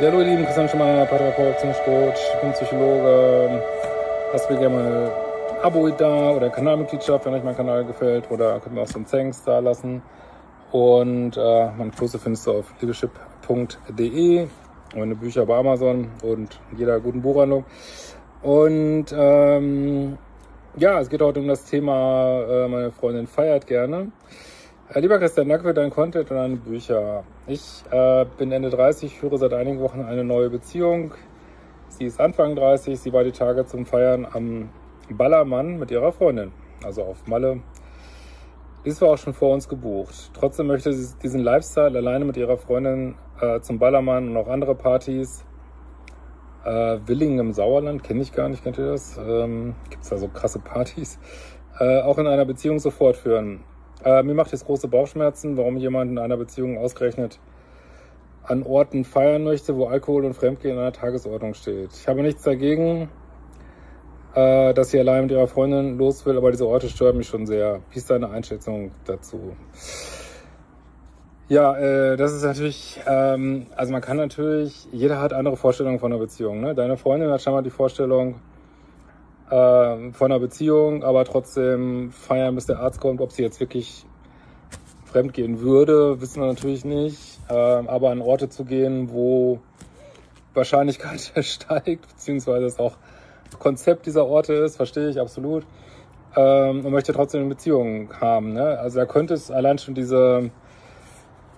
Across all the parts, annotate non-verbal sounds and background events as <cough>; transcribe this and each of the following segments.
Ja, hallo ihr Lieben, Christian Schemmer, Paartherapeut, Beziehungscoach, ich bin Psychologe. Lasst mir gerne mal ein Abo da oder Kanalmitgliedschaft, wenn euch mein Kanal gefällt. Oder könnt mir auch so ein Thanks da lassen. Und äh, meine Kurse findest du auf leadership.de, meine Bücher bei Amazon und jeder guten Buchhandlung. Und ähm, ja, es geht heute um das Thema, äh, meine Freundin feiert gerne. Lieber Christian, danke für deinen Content und deine Bücher. Ich äh, bin Ende 30, führe seit einigen Wochen eine neue Beziehung. Sie ist Anfang 30, sie war die Tage zum Feiern am Ballermann mit ihrer Freundin, also auf Malle. Dies war auch schon vor uns gebucht. Trotzdem möchte sie diesen Lifestyle alleine mit ihrer Freundin äh, zum Ballermann und auch andere Partys. Äh, Willingen im Sauerland, kenne ich gar nicht, kennt ihr das? Ähm, Gibt es da so krasse Partys? Äh, auch in einer Beziehung so fortführen. Äh, mir macht es große Bauchschmerzen, warum jemand in einer Beziehung ausgerechnet an Orten feiern möchte, wo Alkohol und Fremdgehen in einer Tagesordnung steht. Ich habe nichts dagegen, äh, dass sie allein mit ihrer Freundin los will, aber diese Orte stören mich schon sehr. Wie ist deine Einschätzung dazu? Ja, äh, das ist natürlich, ähm, also man kann natürlich, jeder hat andere Vorstellungen von einer Beziehung. Ne? Deine Freundin hat schon mal die Vorstellung, äh, von einer Beziehung, aber trotzdem feiern, bis der Arzt kommt, ob sie jetzt wirklich fremdgehen würde, wissen wir natürlich nicht. Äh, aber an Orte zu gehen, wo Wahrscheinlichkeit <laughs> steigt, beziehungsweise es auch Konzept dieser Orte ist, verstehe ich absolut. Ähm, und möchte trotzdem eine Beziehung haben. Ne? Also da könnte es allein schon diese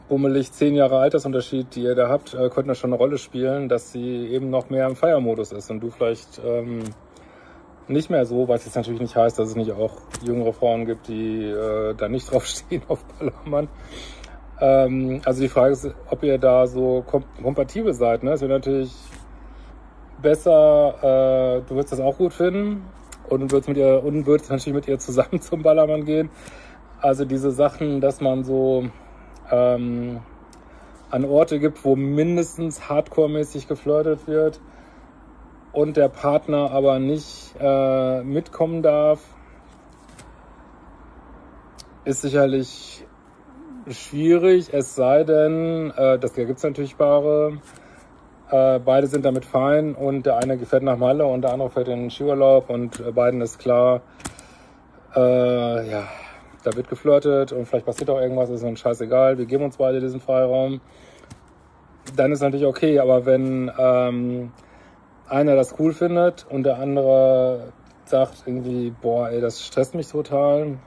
bummelig zehn Jahre Altersunterschied, die ihr da habt, äh, könnte da schon eine Rolle spielen, dass sie eben noch mehr im Feiermodus ist und du vielleicht ähm, nicht mehr so, was jetzt natürlich nicht heißt, dass es nicht auch jüngere Frauen gibt, die äh, da nicht <laughs> draufstehen auf Ballermann. Ähm, also die Frage ist, ob ihr da so kom kompatibel seid. Ne? Es wäre natürlich besser, äh, du würdest das auch gut finden und würdest mit ihr und würdest natürlich mit ihr zusammen <laughs> zum Ballermann gehen. Also diese Sachen, dass man so ähm, an Orte gibt, wo mindestens hardcore-mäßig geflirtet wird und der Partner aber nicht äh, mitkommen darf, ist sicherlich schwierig, es sei denn, äh, das da gibt es natürlich Paare, äh, beide sind damit fein und der eine fährt nach Malle und der andere fährt in den Skiurlaub und äh, beiden ist klar, äh, ja, da wird geflirtet und vielleicht passiert auch irgendwas, ist uns scheißegal, wir geben uns beide diesen Freiraum. Dann ist natürlich okay, aber wenn ähm, einer das cool findet und der andere sagt irgendwie, boah, ey, das stresst mich total,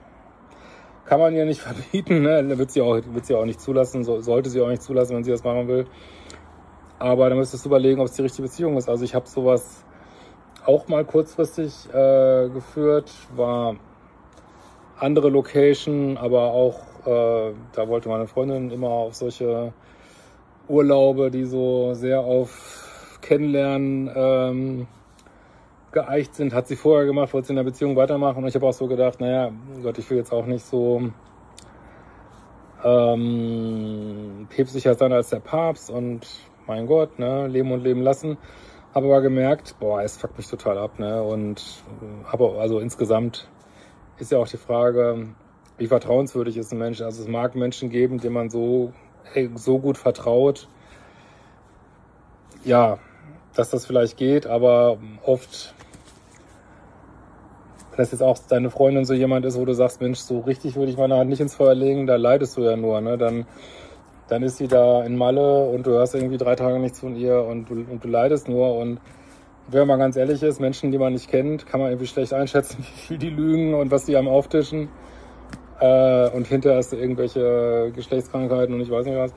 kann man ihr nicht <laughs> verbieten, ne? wird sie auch, wird sie auch nicht zulassen, so, sollte sie auch nicht zulassen, wenn sie das machen will. Aber dann müsstest du überlegen, ob es die richtige Beziehung ist. Also ich habe sowas auch mal kurzfristig äh, geführt, war andere Location, aber auch, äh, da wollte meine Freundin immer auf solche Urlaube, die so sehr auf Kennenlernen ähm, geeicht sind, hat sie vorher gemacht, wollte sie in der Beziehung weitermachen. Und ich habe auch so gedacht, naja, Gott, ich will jetzt auch nicht so ähm, päpstlicher sein als der Papst und mein Gott, ne, leben und leben lassen. Habe aber gemerkt, boah, es fuckt mich total ab, ne? Und habe also insgesamt ist ja auch die Frage, wie vertrauenswürdig ist ein Mensch. Also es mag Menschen geben, denen man so, so gut vertraut, ja, dass das vielleicht geht, aber oft, wenn das jetzt auch deine Freundin so jemand ist, wo du sagst, Mensch, so richtig würde ich meine Hand nicht ins Feuer legen, da leidest du ja nur, ne? Dann, dann ist sie da in Malle und du hörst irgendwie drei Tage nichts von ihr und du, und du leidest nur und wenn man ganz ehrlich ist, Menschen, die man nicht kennt, kann man irgendwie schlecht einschätzen, <laughs> wie viel die lügen und was die einem auftischen. Äh, und hinterher hast du irgendwelche Geschlechtskrankheiten und ich weiß nicht was.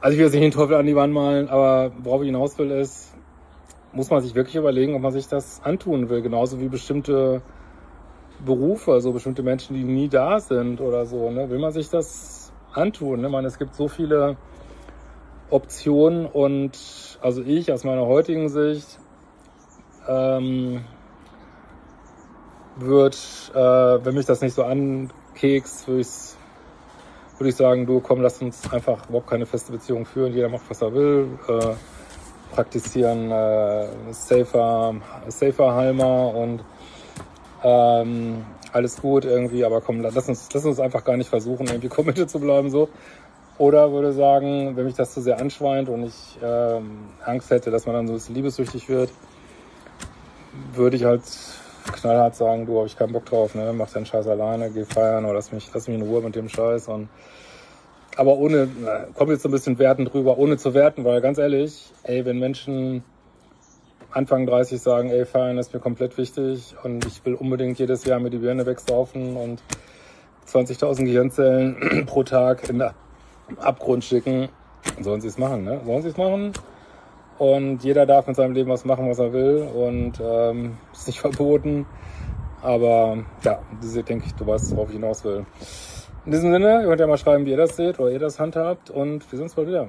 Also ich will jetzt nicht den Teufel an die Wand malen, aber worauf ich hinaus will ist, muss man sich wirklich überlegen, ob man sich das antun will. Genauso wie bestimmte Berufe, also bestimmte Menschen, die nie da sind oder so. Ne? Will man sich das antun? Ne? Man, es gibt so viele Optionen und also ich aus meiner heutigen Sicht ähm, würde, äh, wenn mich das nicht so ankekst, würde ich, würd ich sagen, du komm, lass uns einfach überhaupt keine feste Beziehung führen, jeder macht, was er will, äh, praktizieren äh, safer, safer Halmer und ähm, alles gut irgendwie, aber komm, lass uns, lass uns einfach gar nicht versuchen, irgendwie committed zu bleiben so. Oder würde sagen, wenn mich das zu sehr anschweint und ich ähm, Angst hätte, dass man dann so ein bisschen liebessüchtig wird, würde ich halt knallhart sagen, du, habe ich keinen Bock drauf, ne? Mach deinen Scheiß alleine, geh feiern oder lass mich, lass mich in Ruhe mit dem Scheiß und aber ohne, kommt jetzt so ein bisschen wertend drüber, ohne zu werten, weil ganz ehrlich, ey, wenn Menschen Anfang 30 sagen, ey, feiern ist mir komplett wichtig und ich will unbedingt jedes Jahr mir die Birne wegsaufen und 20.000 Gehirnzellen <clears throat> pro Tag in den Abgrund schicken, sollen sie es machen, ne? Sollen sie es machen? Und jeder darf mit seinem Leben was machen, was er will und ähm, ist nicht verboten. Aber ja, denke ich, du weißt, worauf ich hinaus will. In diesem Sinne, ihr könnt ja mal schreiben, wie ihr das seht oder ihr das handhabt und wir sehen uns bald wieder.